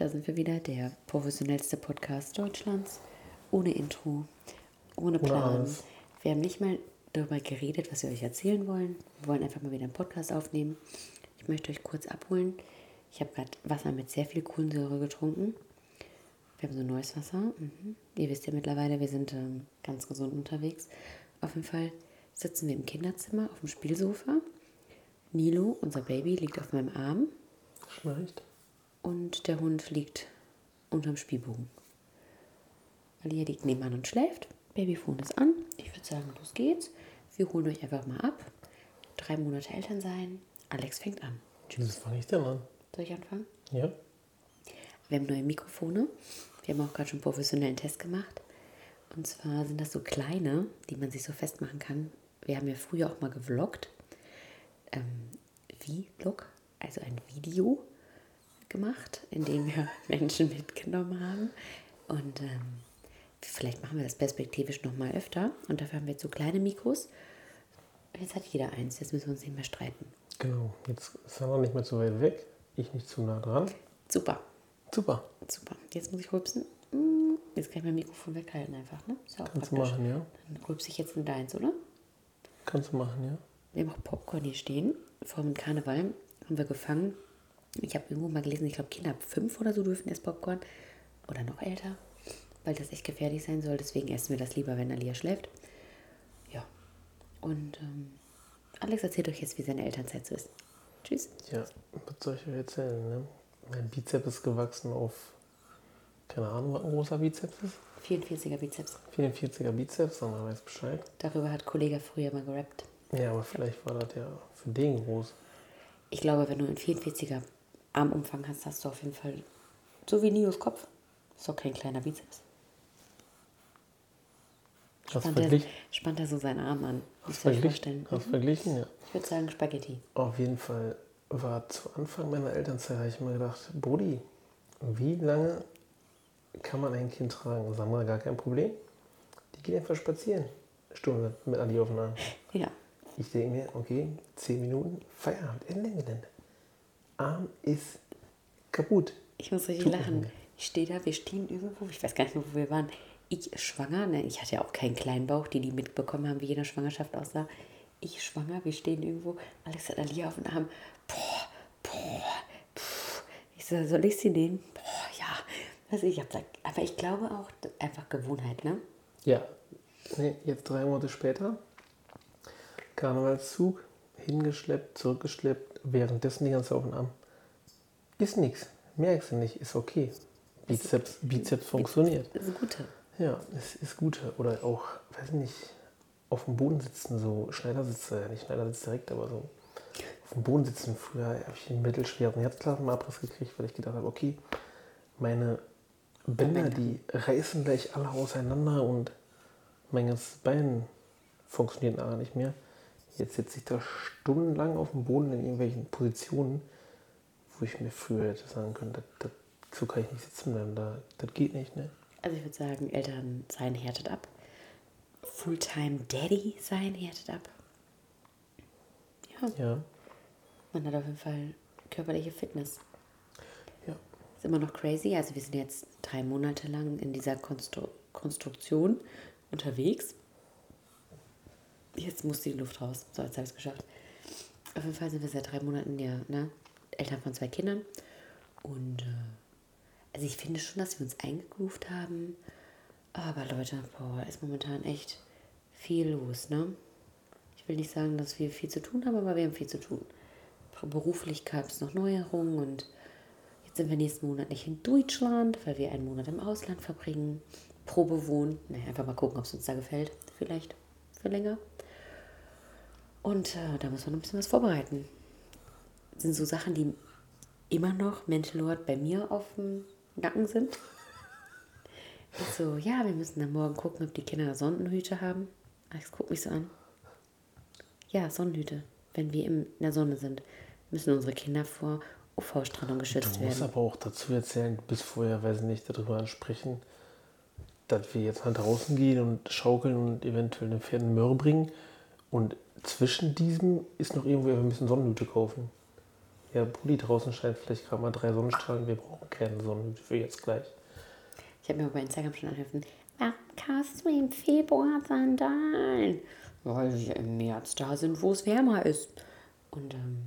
da sind wir wieder, der professionellste Podcast Deutschlands. Ohne Intro, ohne Plan. Wir haben nicht mal darüber geredet, was wir euch erzählen wollen. Wir wollen einfach mal wieder einen Podcast aufnehmen. Ich möchte euch kurz abholen. Ich habe gerade Wasser mit sehr viel Kohlensäure getrunken. Wir haben so neues Wasser. Mhm. Ihr wisst ja mittlerweile, wir sind ähm, ganz gesund unterwegs. Auf jeden Fall sitzen wir im Kinderzimmer auf dem Spielsofa. Nilo, unser Baby, liegt auf meinem Arm Schnarcht. Und der Hund liegt unterm Spielbogen. Alia liegt nebenan und schläft. Babyfon ist an. Ich würde sagen, los geht's. Wir holen euch einfach mal ab. Drei Monate Eltern sein. Alex fängt an. Das fange ich denn an. Soll ich anfangen? Ja? Wir haben neue Mikrofone. Wir haben auch gerade schon einen professionellen Test gemacht. Und zwar sind das so kleine, die man sich so festmachen kann. Wir haben ja früher auch mal gevloggt. Ähm, Vlog, also ein Video gemacht, in dem wir Menschen mitgenommen haben. Und ähm, vielleicht machen wir das perspektivisch noch mal öfter. Und dafür haben wir jetzt so kleine Mikros. Jetzt hat jeder eins. Jetzt müssen wir uns nicht mehr streiten. Genau. Jetzt er noch nicht mehr zu weit weg. Ich nicht zu nah dran. Super. Super. Super. Jetzt muss ich rülpsen. Mm, Jetzt kann ich mein Mikrofon weghalten einfach, ne? Ist ja auch Kannst du machen, ja? Dann rülpse ich jetzt in deins, oder? Kannst du machen, ja? Wir haben auch Popcorn hier stehen. Vor dem Karneval haben wir gefangen. Ich habe irgendwo mal gelesen, ich glaube, Kinder ab fünf oder so dürfen erst Popcorn. Oder noch älter. Weil das echt gefährlich sein soll. Deswegen essen wir das lieber, wenn Alia schläft. Ja. Und ähm, Alex erzählt euch jetzt, wie seine Elternzeit so ist. Tschüss. Ja, was soll ich euch erzählen, ne? Mein Bizeps ist gewachsen auf, keine Ahnung, was ein großer Bizeps ist. 44er Bizeps. 44er Bizeps, dann weiß Bescheid. Darüber hat Kollege früher mal gerappt. Ja, aber vielleicht war das ja für den groß. Ich glaube, wenn du einen 44er Armumfang hast, hast du auf jeden Fall so wie Nios Kopf. Ist doch kein kleiner Bizeps. Hast Spannt er, spannt er so seinen Arm an. Hast verglichen? Hast du verglichen? Ja. Ich würde sagen Spaghetti. Auf jeden Fall war zu Anfang meiner Elternzeit, habe ich mir gedacht, Brudi, wie lange kann man ein Kind tragen? Wir, gar kein Problem. Die geht einfach spazieren. Stunde mit Ali auf dem Arm. Ja. Ich denke mir, okay, 10 Minuten, Feierabend, Ende Gelände. Arm ist kaputt. Ich muss richtig lachen. Ich stehe da, wir stehen irgendwo, ich weiß gar nicht mehr, wo wir waren. Ich schwanger, ne? ich hatte ja auch keinen kleinen Bauch, die die mitbekommen haben, wie jede Schwangerschaft aussah. Ich schwanger, wir stehen irgendwo, Alex hat Alia auf dem Arm. Boah, boah, pff. Ich so, soll ich sie nehmen? Boah, ja. Also ich hab da, aber ich glaube auch, einfach Gewohnheit, ne? Ja, nee, jetzt drei Monate später, Karnevalszug, hingeschleppt, zurückgeschleppt, währenddessen die ganze Zeit auf den Arm. Ist nichts, merkst du nicht, ist okay. Bizeps, Bizeps funktioniert. Das ist eine gute. Ja, es ist gut. Oder auch, weiß ich nicht, auf dem Boden sitzen, so Schneidersitze, nicht Schneidersitz direkt, aber so auf dem Boden sitzen. Früher habe ich einen mittelschweren Herzklappenabriss gekriegt, weil ich gedacht habe, okay, meine Bänder, die reißen gleich alle auseinander und mein ganzes Bein funktioniert nachher nicht mehr. Jetzt sitze ich da stundenlang auf dem Boden in irgendwelchen Positionen, wo ich mir früher hätte sagen können, das, das, so kann ich nicht sitzen bleiben, da, das geht nicht, ne? Also ich würde sagen, Eltern sein härtet ab. Fulltime Daddy sein härtet ab. Ja, Ja, man hat auf jeden Fall körperliche Fitness. ja. Ist immer noch crazy. Also wir sind jetzt drei Monate lang in dieser Konstru Konstruktion unterwegs. Jetzt muss die Luft raus. So, jetzt habe ich es geschafft. Auf jeden Fall sind wir seit drei Monaten ja ne, Eltern von zwei Kindern. Und äh, also ich finde schon, dass wir uns eingegroovt haben. Aber Leute, boah, ist momentan echt viel los, ne? Ich will nicht sagen, dass wir viel zu tun haben, aber wir haben viel zu tun. Beruflich gab es noch Neuerungen und jetzt sind wir nächsten Monat nicht in Deutschland, weil wir einen Monat im Ausland verbringen. Probe wohnen. Naja, einfach mal gucken, ob es uns da gefällt. Vielleicht für länger. Und äh, da muss man noch ein bisschen was vorbereiten. Das sind so Sachen, die immer noch Mental Lord bei mir auf dem Nacken sind. Ich so, ja, wir müssen dann morgen gucken, ob die Kinder Sonnenhüte haben. Alex guckt mich so an. Ja, Sonnenhüte. Wenn wir in der Sonne sind, müssen unsere Kinder vor UV-Strahlung geschützt Du musst werden. aber auch dazu erzählen, bis vorher, weiß ich nicht, darüber ansprechen, dass wir jetzt nach draußen gehen und schaukeln und eventuell den Pferden Möhre bringen. Und zwischen diesem ist noch irgendwo, wir müssen Sonnenhüte kaufen. Ja, Pulli, draußen scheint vielleicht gerade mal drei Sonnenstrahlen. Wir brauchen keine Sonne für jetzt gleich. Ich habe mir bei Instagram schon angerufen, warum kaufst du im Februar Sandalen? Weil wir im März da sind, wo es wärmer ist. Und ähm,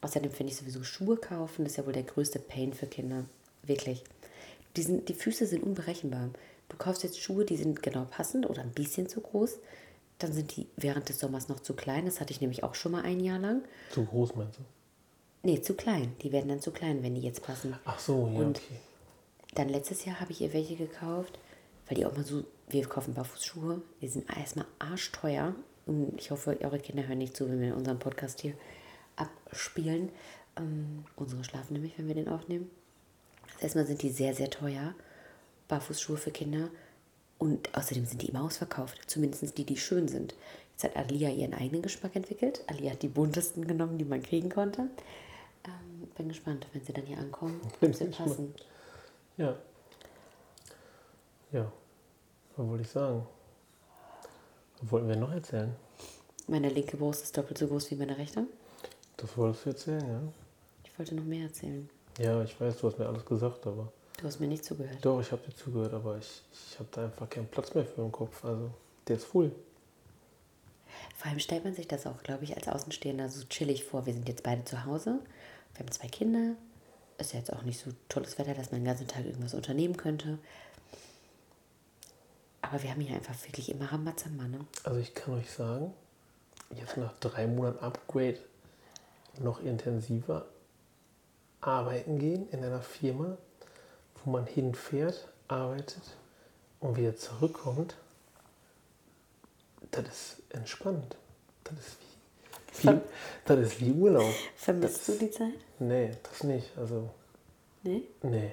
außerdem finde ich sowieso Schuhe kaufen, das ist ja wohl der größte Pain für Kinder. Wirklich. Die, sind, die Füße sind unberechenbar. Du kaufst jetzt Schuhe, die sind genau passend oder ein bisschen zu groß. Dann sind die während des Sommers noch zu klein. Das hatte ich nämlich auch schon mal ein Jahr lang. Zu groß meinst du? Nee, zu klein. Die werden dann zu klein, wenn die jetzt passen. Ach so, ja, Und okay. Dann letztes Jahr habe ich ihr welche gekauft, weil die auch mal so, wir kaufen Barfußschuhe, die sind erstmal arschteuer. Und ich hoffe, eure Kinder hören nicht zu, wenn wir unseren Podcast hier abspielen. Ähm, unsere schlafen nämlich, wenn wir den aufnehmen. Also erstmal sind die sehr, sehr teuer. Barfußschuhe für Kinder. Und außerdem sind die immer ausverkauft. Zumindest die, die schön sind. Jetzt hat Alia ihren eigenen Geschmack entwickelt. Alia hat die buntesten genommen, die man kriegen konnte. Ähm, bin gespannt, wenn sie dann hier ankommen, ob sie passen. Ja. Ja. Was wollte ich sagen? Was wollten wir noch erzählen? Meine linke Brust ist doppelt so groß wie meine rechte. Das wolltest du erzählen, ja? Ich wollte noch mehr erzählen. Ja, ich weiß, du hast mir alles gesagt, aber. Du hast mir nicht zugehört. Doch, ich habe dir zugehört, aber ich, ich habe da einfach keinen Platz mehr für im Kopf. Also, der ist full. Vor allem stellt man sich das auch, glaube ich, als Außenstehender so chillig vor. Wir sind jetzt beide zu Hause. Wir haben zwei Kinder. Ist ja jetzt auch nicht so tolles Wetter, dass man den ganzen Tag irgendwas unternehmen könnte. Aber wir haben hier einfach wirklich immer Rambazamba, ne? Also, ich kann euch sagen, jetzt nach drei Monaten Upgrade noch intensiver arbeiten gehen in einer Firma, wo man hinfährt, arbeitet und wieder zurückkommt. Das ist entspannt. Das ist wie, wie, das ist wie Urlaub. Vermisst du die Zeit? Nee, das nicht. Also, Nee. nee.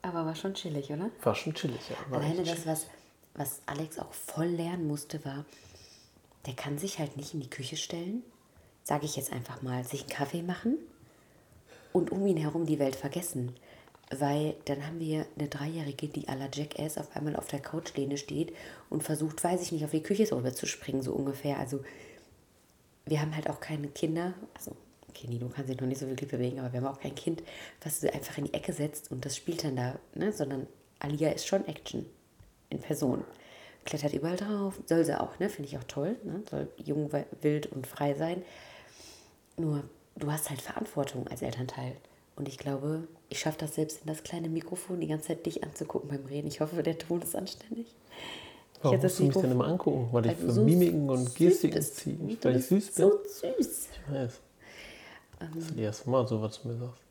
Aber war schon chillig, oder? War schon chillig, ja. War Alleine das, was, was Alex auch voll lernen musste, war, der kann sich halt nicht in die Küche stellen, sage ich jetzt einfach mal, sich einen Kaffee machen und um ihn herum die Welt vergessen. Weil dann haben wir eine Dreijährige, die à la Jackass auf einmal auf der Couchlehne steht und versucht, weiß ich nicht, auf die Küche rüber zu springen, so ungefähr. Also wir haben halt auch keine Kinder, also okay, Nino kann sich noch nicht so wirklich bewegen, aber wir haben auch kein Kind, was du einfach in die Ecke setzt und das spielt dann da, ne? sondern Alia ist schon Action in Person. Klettert überall drauf, soll sie auch, ne? finde ich auch toll, ne? soll jung, wild und frei sein. Nur, du hast halt Verantwortung als Elternteil. Und ich glaube, ich schaffe das selbst in das kleine Mikrofon, die ganze Zeit dich anzugucken beim Reden. Ich hoffe, der Ton ist anständig. Warum hätte musst du mich denn immer angucken? Weil ich weil du für so Mimiken und Gestiken ziehe. Weil ich süß bin. So süß. Ich weiß. Ähm. Das ist das erste Mal, so was du mir sagst.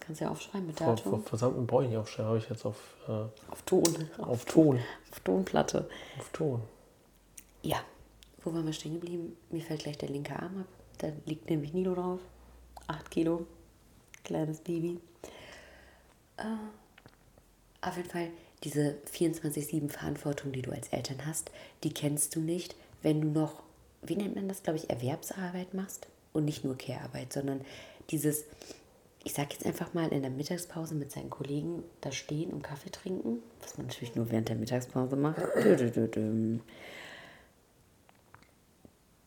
Kannst ja aufschreiben mit Vor, Datum. vor Versandten brauche ich nicht aufschreiben, habe ich jetzt auf, äh, Auf Ton. auf Ton. Auf Tonplatte. Auf Ton. Ja, wo waren wir stehen geblieben? Mir fällt gleich der linke Arm ab. Da liegt nämlich Nilo drauf. Acht Kilo. Kleines Baby. Äh, auf jeden Fall, diese 24-7 Verantwortung, die du als Eltern hast, die kennst du nicht, wenn du noch, wie nennt man das, glaube ich, Erwerbsarbeit machst und nicht nur Care-Arbeit, sondern dieses, ich sage jetzt einfach mal, in der Mittagspause mit seinen Kollegen da stehen und Kaffee trinken, was man natürlich nur während der Mittagspause macht.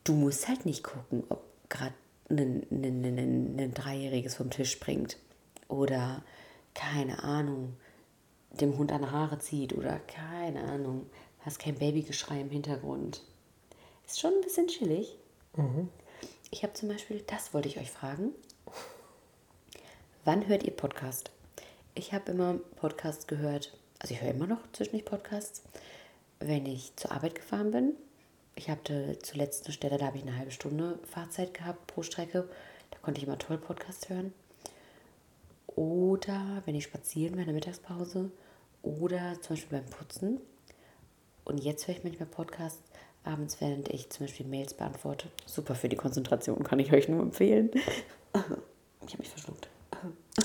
Du musst halt nicht gucken, ob gerade ein, ein, ein, ein, Dreijähriges vom Tisch springt oder, keine Ahnung, dem Hund an Haare zieht oder, keine Ahnung, hast kein Babygeschrei im Hintergrund. Ist schon ein bisschen chillig. Ich habe zum Beispiel, das wollte ich euch fragen. Wann hört ihr Podcast? Ich habe immer Podcasts gehört, also ich höre immer noch zwischendurch Podcasts, wenn ich zur Arbeit gefahren bin. Ich hatte zuletzt eine Stelle, da habe ich eine halbe Stunde Fahrzeit gehabt pro Strecke. Da konnte ich immer toll Podcast hören. Oder wenn ich spazieren war in der Mittagspause. Oder zum Beispiel beim Putzen. Und jetzt höre ich manchmal Podcasts abends, während ich zum Beispiel Mails beantworte. Super für die Konzentration, kann ich euch nur empfehlen. Ich habe mich verschluckt.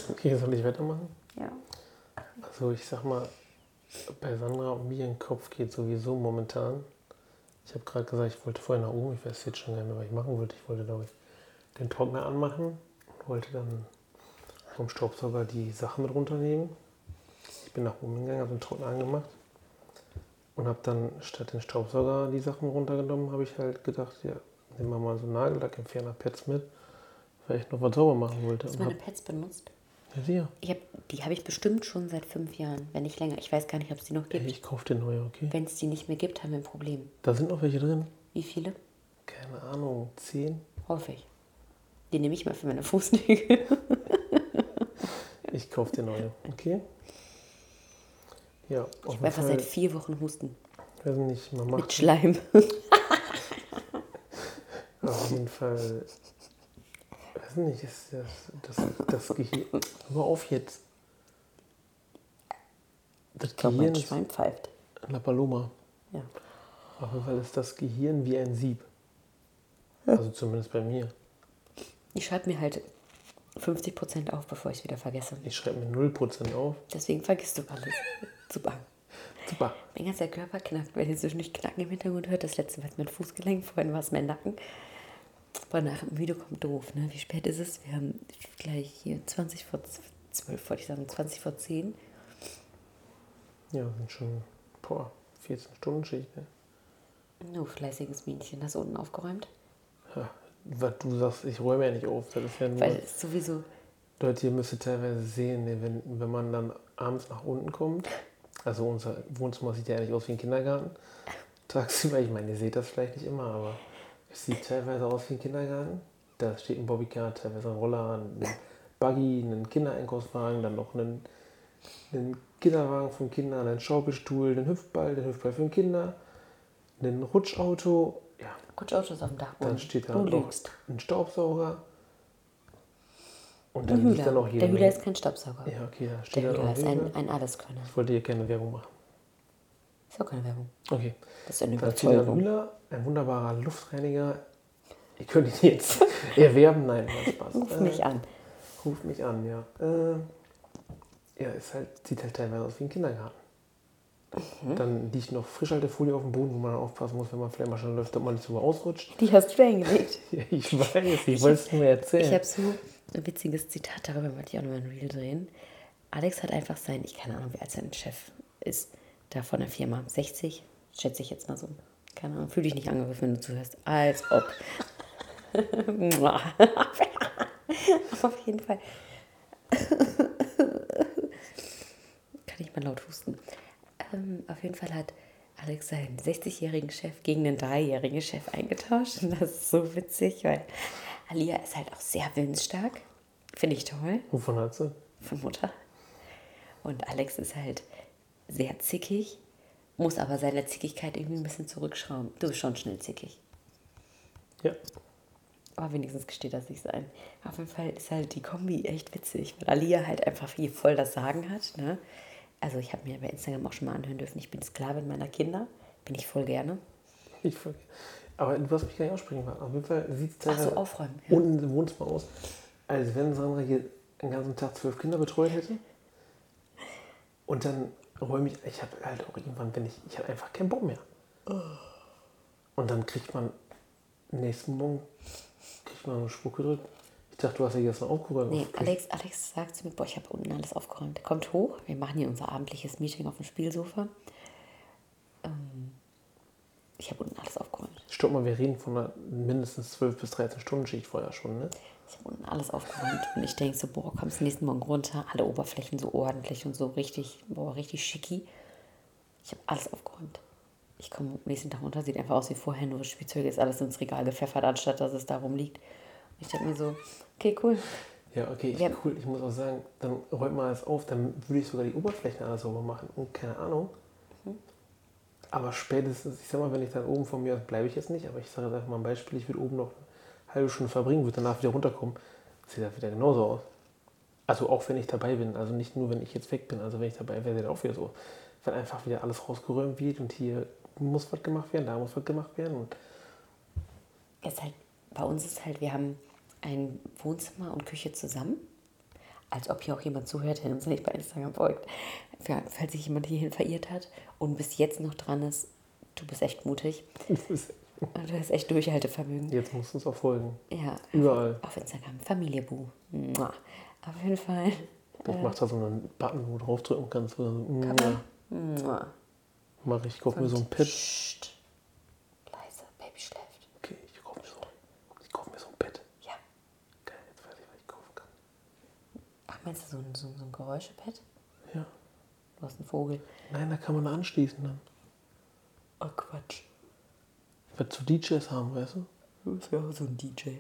Okay, soll ich weitermachen? Ja. Also ich sag mal, bei Sandra und mir im Kopf geht sowieso momentan. Ich habe gerade gesagt, ich wollte vorher nach oben, ich weiß jetzt schon gar nicht mehr, was ich machen wollte. Ich wollte, glaube ich, den Trockner anmachen und wollte dann vom Staubsauger die Sachen mit runternehmen. Ich bin nach oben gegangen, habe den Trockner angemacht und habe dann statt den Staubsauger die Sachen runtergenommen, habe ich halt gedacht, ja, nehmen wir mal so einen Nagellack, Entferner, Pads mit, weil ich noch was sauber machen wollte. Hast du meine Pads benutzt? Ja. Ich hab, die habe ich bestimmt schon seit fünf Jahren, wenn nicht länger. Ich weiß gar nicht, ob es die noch gibt. ich kauf dir neue, okay? Wenn es die nicht mehr gibt, haben wir ein Problem. Da sind noch welche drin. Wie viele? Keine Ahnung, zehn? Häufig. Die nehme ich mal für meine Fußnägel. Ich kauf dir neue, okay? Ja, auf Ich habe einfach seit vier Wochen Husten. weiß nicht, man Mit macht Schleim. auf jeden Fall, weiß nicht, ist das, das, das Gehirn, hör mal auf jetzt. Das Ich glaube, Gehirn mein Schwein pfeift. La Paloma. Ja. Auf jeden Fall ist das Gehirn wie ein Sieb. Also zumindest bei mir. Ich schreibe mir halt 50% auf, bevor ich es wieder vergesse. Ich schreibe mir 0% auf. Deswegen vergisst du alles. Super. Super. Mein ganzer Körper knackt, wenn ihr zwischendurch Knacken im Hintergrund hört. Das letzte war mein Fußgelenk, vorhin war es mein Nacken. Aber nach dem Video kommt doof, ne? Wie spät ist es? Wir haben gleich hier 20 vor 12, wollte ich sagen, 20 vor 10. Ja, sind schon boah, 14 Stunden Schicht. Ne? Nur fleißiges Mädchen, hast du unten aufgeräumt? Ja, was du sagst, ich räume ja nicht auf. Das ist ja nur. Weil es sowieso, Leute, ihr müsst teilweise sehen, ne, wenn, wenn man dann abends nach unten kommt, also unser Wohnzimmer sieht ja eigentlich aus wie ein Kindergarten. Tagsüber, ich meine, ihr seht das vielleicht nicht immer, aber es sieht teilweise aus wie ein Kindergarten. Da steht ein Bobbycar, teilweise ein Roller, ein Buggy, ein Kindereinkaufswagen, dann noch ein, ein Kinderwagen von Kindern, ein Schaukelstuhl, ein Hüpfball, den Hüpfball für Kinder, ein Rutschauto, ja, Kutschauto ist auf dem Dachboden. dann steht da du noch lügst. ein Staubsauger. Und dann liegt da noch jede Der Hühler ist kein Staubsauger. Ja, okay, da steht Der Hühler ist ein, ein Alleskönner. Ich wollte hier keine Werbung machen. Ist auch keine Werbung. Okay. Das ist eine Überzeugung. Hühler, ein wunderbarer Luftreiniger. Ich könnte ihn jetzt erwerben, nein, Spaß. Ruf Äh, mich an. Ruf mich an, ja. Äh, ja, ist halt, sieht halt teilweise aus wie ein Kindergarten. Mhm. Dann liegt noch Frischhaltefolie auf dem Boden, wo man aufpassen muss, wenn man vielleicht mal schon läuft, ob man nicht so ausrutscht. Die hast du hingelegt. Ja, ich weiß, ich wollte es nur erzählen. Ich habe so ein witziges Zitat, darüber wollte ich auch noch mal ein Reel drehen. Alex hat einfach sein, ich keine Ahnung, wie alt sein Chef ist, da von der Firma. 60, schätze ich jetzt mal so. Keine Ahnung, fühle dich nicht angegriffen, wenn du zuhörst. Als ob. Auf jeden Fall. Kann ich mal laut husten. Ähm, auf jeden Fall hat Alex seinen 60-jährigen Chef gegen den dreijährigen Chef eingetauscht. Und das ist so witzig, weil Alia ist halt auch sehr willensstark. Finde ich toll Wovon hat sie? von Mutter. Und Alex ist halt sehr zickig, muss aber seine Zickigkeit irgendwie ein bisschen zurückschrauben. Du bist schon schnell zickig. Ja. Aber wenigstens gesteht er sich sein. Auf jeden Fall ist halt die Kombi echt witzig, weil Alia halt einfach hier voll das Sagen hat. Ne? Also ich habe mir bei Instagram auch schon mal anhören dürfen, ich bin Sklavin meiner Kinder. Bin ich voll gerne. Ich ver- aber du hast mich gar nicht aussprechen können. Auf jeden Fall sieht es Ach so, teilweise aufräumen. Ja. unten im Wohnzimmer aus, als wenn Sandra hier den ganzen Tag zwölf Kinder betreut hätte. Und dann räume ich, ich habe halt auch irgendwann, wenn ich, ich habe einfach keinen Bock mehr. Und dann kriegt man nächsten Morgen, kriegt man einen Spruch gedrückt. Ich dachte, du hast ja gestern aufgeräumt. Nee, Alex, Alex sagt zu mir, boah, ich habe unten alles aufgeräumt. Er kommt hoch, wir machen hier unser abendliches Meeting auf dem Spielsofa. Ähm, ich habe unten alles aufgeräumt. Stopp mal, wir reden von einer mindestens 12 bis 13 Stunden Schicht vorher schon, ne? Ich habe unten alles aufgeräumt und ich denke so, boah, kommst nächsten Morgen runter, alle Oberflächen so ordentlich und so richtig, boah, richtig schicki. Ich habe alles aufgeräumt. Ich komme am nächsten Tag runter, sieht einfach aus wie vorher, nur das Spielzeug ist alles ins Regal gepfeffert, anstatt dass es da rumliegt. Und ich denke mir so, okay, cool. Ja, okay, ich, Ja. cool. Ich muss auch sagen, dann räumt man alles auf, dann würde ich sogar die Oberflächen alles sauber machen. Und keine Ahnung. Aber spätestens, ich sag mal, wenn ich dann oben von mir aus, bleibe ich jetzt nicht, aber ich sage jetzt einfach mal ein Beispiel, ich würde oben noch halbe Stunde verbringen, würde danach wieder runterkommen, sieht das wieder genauso aus. Also auch wenn ich dabei bin, also nicht nur, wenn ich jetzt weg bin, also wenn ich dabei wäre, sieht das auch wieder so. Wenn einfach wieder alles rausgeräumt wird und hier muss was gemacht werden, da muss was gemacht werden. Und Es ist halt, bei uns ist halt, wir haben ein Wohnzimmer und Küche zusammen. Als ob hier auch jemand zuhört, der uns nicht bei Instagram folgt. Ja, falls sich jemand hierhin verirrt hat und bis jetzt noch dran ist, du bist echt mutig. Und Du hast echt Durchhaltevermögen. jetzt musst du uns auch folgen. Ja, Überall. auf Instagram. Familie Bu. Mua. Auf jeden Fall. Ich mache da so einen Button, wo du draufdrücken kannst. Dann so, Kann man? Mua. Mach ich, kauf mir so ein Pad. Psst. Leise, Baby schläft. Okay, ich kauf mir so, ich kauf mir so ein Bett. Ja. Geil, jetzt weiß Meinst du so ein, so, so ein Geräuschepad? Ja. Du hast einen Vogel. Nein, da kann man anschließen dann. Oh Quatsch. Was zu DJs haben, weißt du? Das wäre so ein DJ.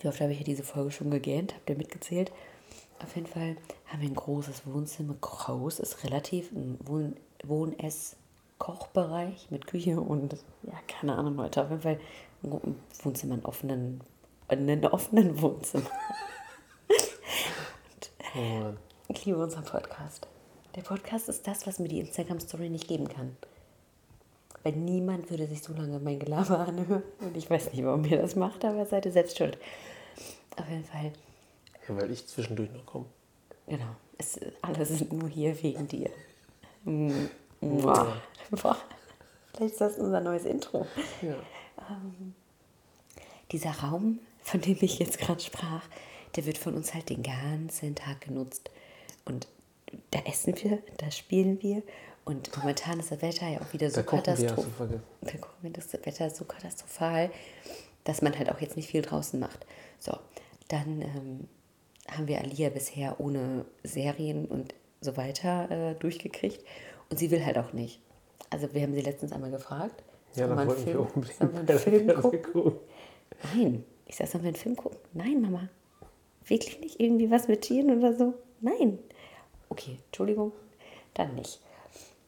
Wie oft habe ich ja diese Folge schon gegähnt? Habt ihr mitgezählt? Auf jeden Fall haben wir ein großes Wohnzimmer. Groß ist relativ ein Wohn Wohn Ess Kochbereich mit Küche und ja, keine Ahnung, Leute. Auf jeden Fall ein Wohnzimmer, einen offenen, einen offenen Wohnzimmer. Oh. Ich liebe unseren Podcast. Der Podcast ist das, was mir die Instagram-Story nicht geben kann. Weil niemand würde sich so lange mein Gelaber anhören. Und ich weiß nicht, warum ihr das macht, aber seid ihr selbst schuld. Auf jeden Fall, Ja, weil ich zwischendurch noch komme. genau. Es, alle sind nur hier wegen dir. Mua. Vielleicht ist das unser neues Intro. Ja. Dieser Raum, von dem ich jetzt gerade sprach, der wird von uns halt den ganzen Tag genutzt. Und da essen wir, da spielen wir. Und momentan ist das Wetter ja auch wieder so katastrophal. das Wetter so katastrophal, dass man halt auch jetzt nicht viel draußen macht. So, dann ähm, haben wir Alia bisher ohne Serien und so weiter äh, durchgekriegt. Und sie will halt auch nicht. Also wir haben sie letztens einmal gefragt. Ja, dann wollten wir Film- unbedingt sollen wir einen Film gucken? gucken. Nein. Ich sag, sollen wir einen Film gucken? Nein, Mama. Wirklich nicht irgendwie was mit Tieren oder so? Nein. Okay, Entschuldigung. Dann nicht.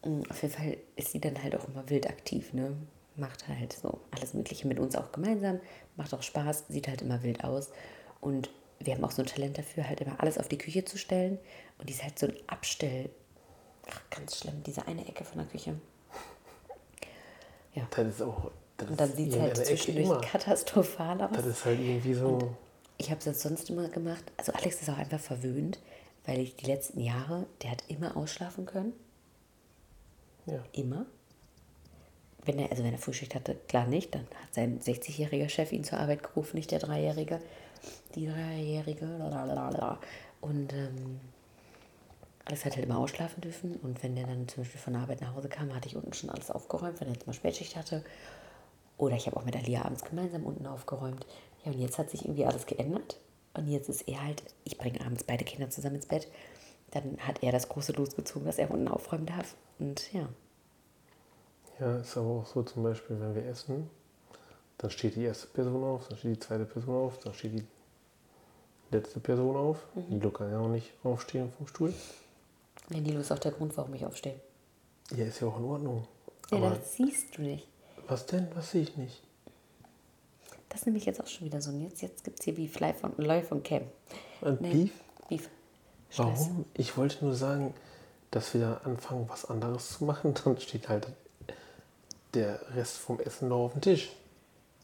Mm, Auf jeden Fall ist sie dann halt auch immer wild aktiv, ne? Macht halt so alles Mögliche mit uns auch gemeinsam, macht auch Spaß, sieht halt immer wild aus. Und wir haben auch so ein Talent dafür, halt immer alles auf die Küche zu stellen. Und die ist halt so ein Abstell. Ach, ganz schlimm, diese eine Ecke von der Küche. Ja. Das ist auch. Das Und dann sieht es halt zwischendurch katastrophal aus. Das ist halt irgendwie so. Ich habe es jetzt sonst immer gemacht. Also Alex ist auch einfach verwöhnt, weil ich die letzten Jahre, der hat immer ausschlafen können. Ja. Immer. Wenn er, also wenn er Frühschicht hatte, klar nicht. Dann hat sein 60-jähriger Chef ihn zur Arbeit gerufen, nicht der Dreijährige. Die Dreijährige. lalalala. Und ähm, Alex hat halt immer ausschlafen dürfen. Und wenn der dann zum Beispiel von der Arbeit nach Hause kam, hatte ich unten schon alles aufgeräumt, wenn er jetzt mal Spätschicht hatte. Oder ich habe auch mit Alia abends gemeinsam unten aufgeräumt. Ja, und jetzt hat sich irgendwie alles geändert. Und jetzt ist er halt, ich bringe abends beide Kinder zusammen ins Bett. Dann hat er das große losgezogen, dass er unten aufräumen darf. Und ja, Ja, ist aber auch so zum Beispiel, wenn wir essen, dann steht die erste Person auf, dann steht die zweite Person auf, dann steht die letzte Person auf. Mhm. Die kann ja auch nicht aufstehen vom Stuhl. ja Nilo ist auch der Grund, warum ich aufstehe. Ja, ist ja auch in Ordnung. Ja, Aber das siehst du nicht. was denn? Was sehe ich nicht? Das ist nämlich jetzt auch schon wieder so. Und jetzt, jetzt gibt es hier Beef live von, live von Cam. Ein Nee, Beef? Beef. Warum? Ich wollte nur sagen, dass wir da anfangen, was anderes zu machen. Dann steht halt der Rest vom Essen noch auf dem Tisch.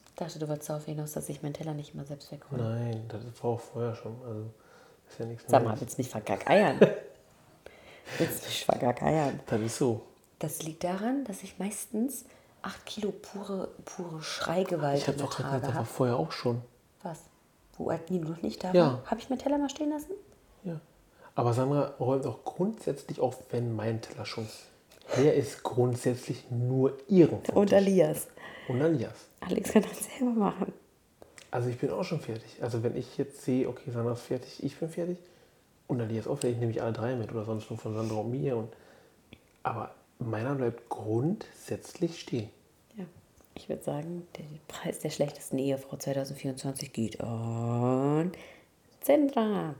Ich dachte, du wolltest darauf hinaus, dass ich meinen Teller nicht mal selbst weghole. Nein, das war auch vorher schon. Also ist ja nichts Sag mal, willst du mich vergackeiern? willst du mich vergackeiern? Das ist so. Das liegt daran, dass ich meistens 8 Kilo pure, pure Schreigewalt Ich habe doch gesagt, das war vorher auch schon. Was? Wo Nilo noch nicht da Ja. war? Habe ich meinen Teller mal stehen lassen? Ja. Aber Sandra räumt auch grundsätzlich auf, wenn mein Teller schon. Der ist grundsätzlich nur ihren. Und. Alias. Und Alias. Alex kann das selber machen. Also ich bin auch schon fertig. Also wenn ich jetzt sehe, okay, Sandra ist fertig, ich bin fertig und Alias auch fertig, nehme ich alle drei mit oder sonst nur von Sandra und mir. Und, aber meiner bleibt grundsätzlich stehen. Ja. Ich würde sagen, der Preis der schlechtesten Ehefrau 2024 geht an Sandra.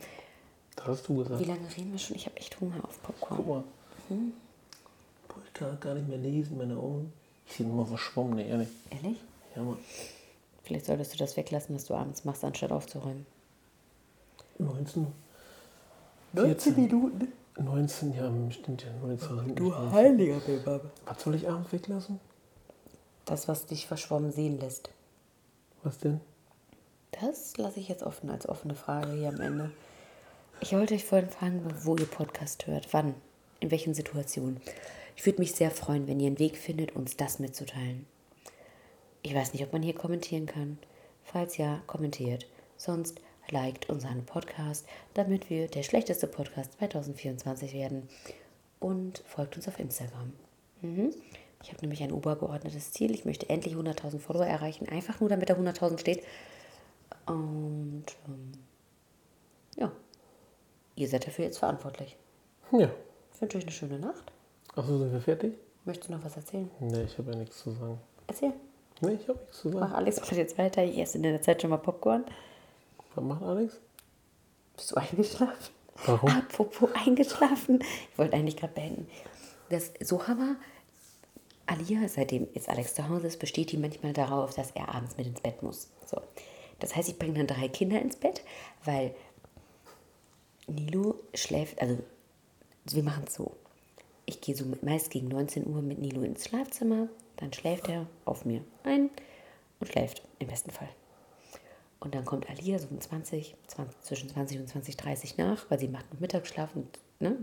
Das hast du gesagt. Wie lange reden wir schon? Ich habe echt Hunger auf Popcorn. Guck mal. Boah, ich kann gar nicht mehr lesen, meine Augen. Ich sehe nur verschwommen, ne, ehrlich. Ehrlich? Ja, Mann. Vielleicht solltest du das weglassen, was du abends machst, anstatt aufzuräumen. 19. 19 Minuten? 19, ja, stimmt ja, 19. Du heiliger Baba. Was soll ich abends weglassen? Das, was dich verschwommen sehen lässt. Was denn? Das lasse ich jetzt offen als offene Frage hier am Ende. Ich wollte euch vorhin fragen, wo ihr Podcast hört, wann, in welchen Situationen. Ich würde mich sehr freuen, wenn ihr einen Weg findet, uns das mitzuteilen. Ich weiß nicht, ob man hier kommentieren kann. Falls ja, kommentiert. Sonst liked unseren Podcast, damit wir der schlechteste Podcast 2024 werden. Und folgt uns auf Instagram. Mhm. Ich habe nämlich ein obergeordnetes Ziel. Ich möchte endlich 100.000 Follower erreichen. Einfach nur, damit da 100.000 steht. Und ähm, ja, ihr seid dafür jetzt verantwortlich. Ja. Ich wünsche euch eine schöne Nacht. Achso, sind wir fertig? Möchtest du noch was erzählen? Nee, ich habe ja nichts zu sagen. Erzähl. Nee, ich habe nichts zu Mach sagen. Alex macht jetzt weiter. Ich esse in der Zeit schon mal Popcorn. Was macht Alex? Bist du eingeschlafen? Warum? Apropos eingeschlafen. Ich wollte eigentlich gerade beenden. Das Sohama, Alia, seitdem jetzt Alex zu Hause ist, besteht die manchmal darauf, dass er abends mit ins Bett muss. So. Das heißt, ich bringe dann drei Kinder ins Bett, weil Nilo schläft, also wir machen es so. Ich gehe so meist gegen 19 Uhr mit Nilo ins Schlafzimmer, dann schläft er auf mir ein und schläft im besten Fall. Und dann kommt Alia so um 20, 20, zwischen 20 und 20, 30 nach, weil sie macht noch Mittagsschlaf und ne,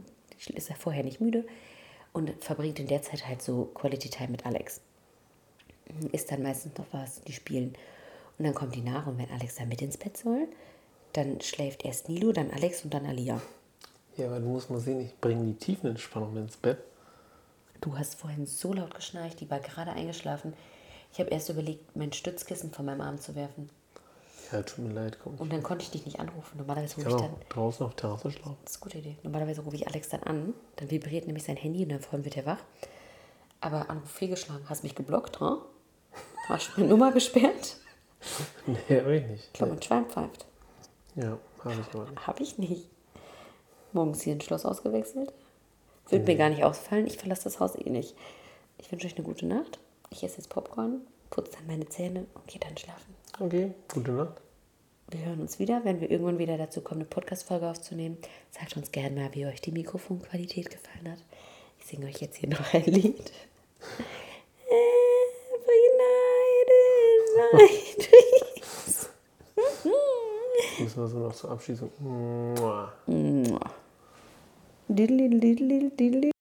ist ja vorher nicht müde und verbringt in der Zeit halt so Quality Time mit Alex. Ist dann meistens noch was, die spielen. Und dann kommt die nach und wenn Alex dann mit ins Bett soll, dann schläft erst Nilo, dann Alex und dann Alia. Ja, aber du musst mal sehen, ich bringe die Tiefenentspannung ins Bett. Du hast vorhin so laut geschnarcht, die war gerade eingeschlafen. Ich habe erst überlegt, mein Stützkissen von meinem Arm zu werfen. Ja, tut mir leid, komm. Und dann konnte ich dich nicht anrufen. Normalerweise Ich rufe kann ich dann draußen auf der Terrasse schlafen. Das ist eine gute Idee. Normalerweise rufe ich Alex dann an, dann vibriert nämlich sein Handy und dann vorhin wird er wach. Aber Anruf fehlgeschlagen. Hast mich geblockt, ha? Hast du meine Nummer gesperrt? Nee, hab ich nicht. Ich glaube, mein Schwein pfeift. Ja, habe ich aber nicht. Habe ich nicht. Morgens hier ein Schloss ausgewechselt. Wird mir gar nicht ausfallen. Ich verlasse das Haus eh nicht. Ich wünsche euch eine gute Nacht. Ich esse jetzt Popcorn, putze dann meine Zähne und gehe dann schlafen. Okay, gute Nacht. Wir hören uns wieder, wenn wir irgendwann wieder dazu kommen, eine Podcast-Folge aufzunehmen. Sagt uns gerne mal, wie euch die Mikrofonqualität gefallen hat. Ich singe euch jetzt hier noch ein Lied. Every night is Müssen wir so noch zur Abschließung. Mua. night. Diddly, diddly, diddly.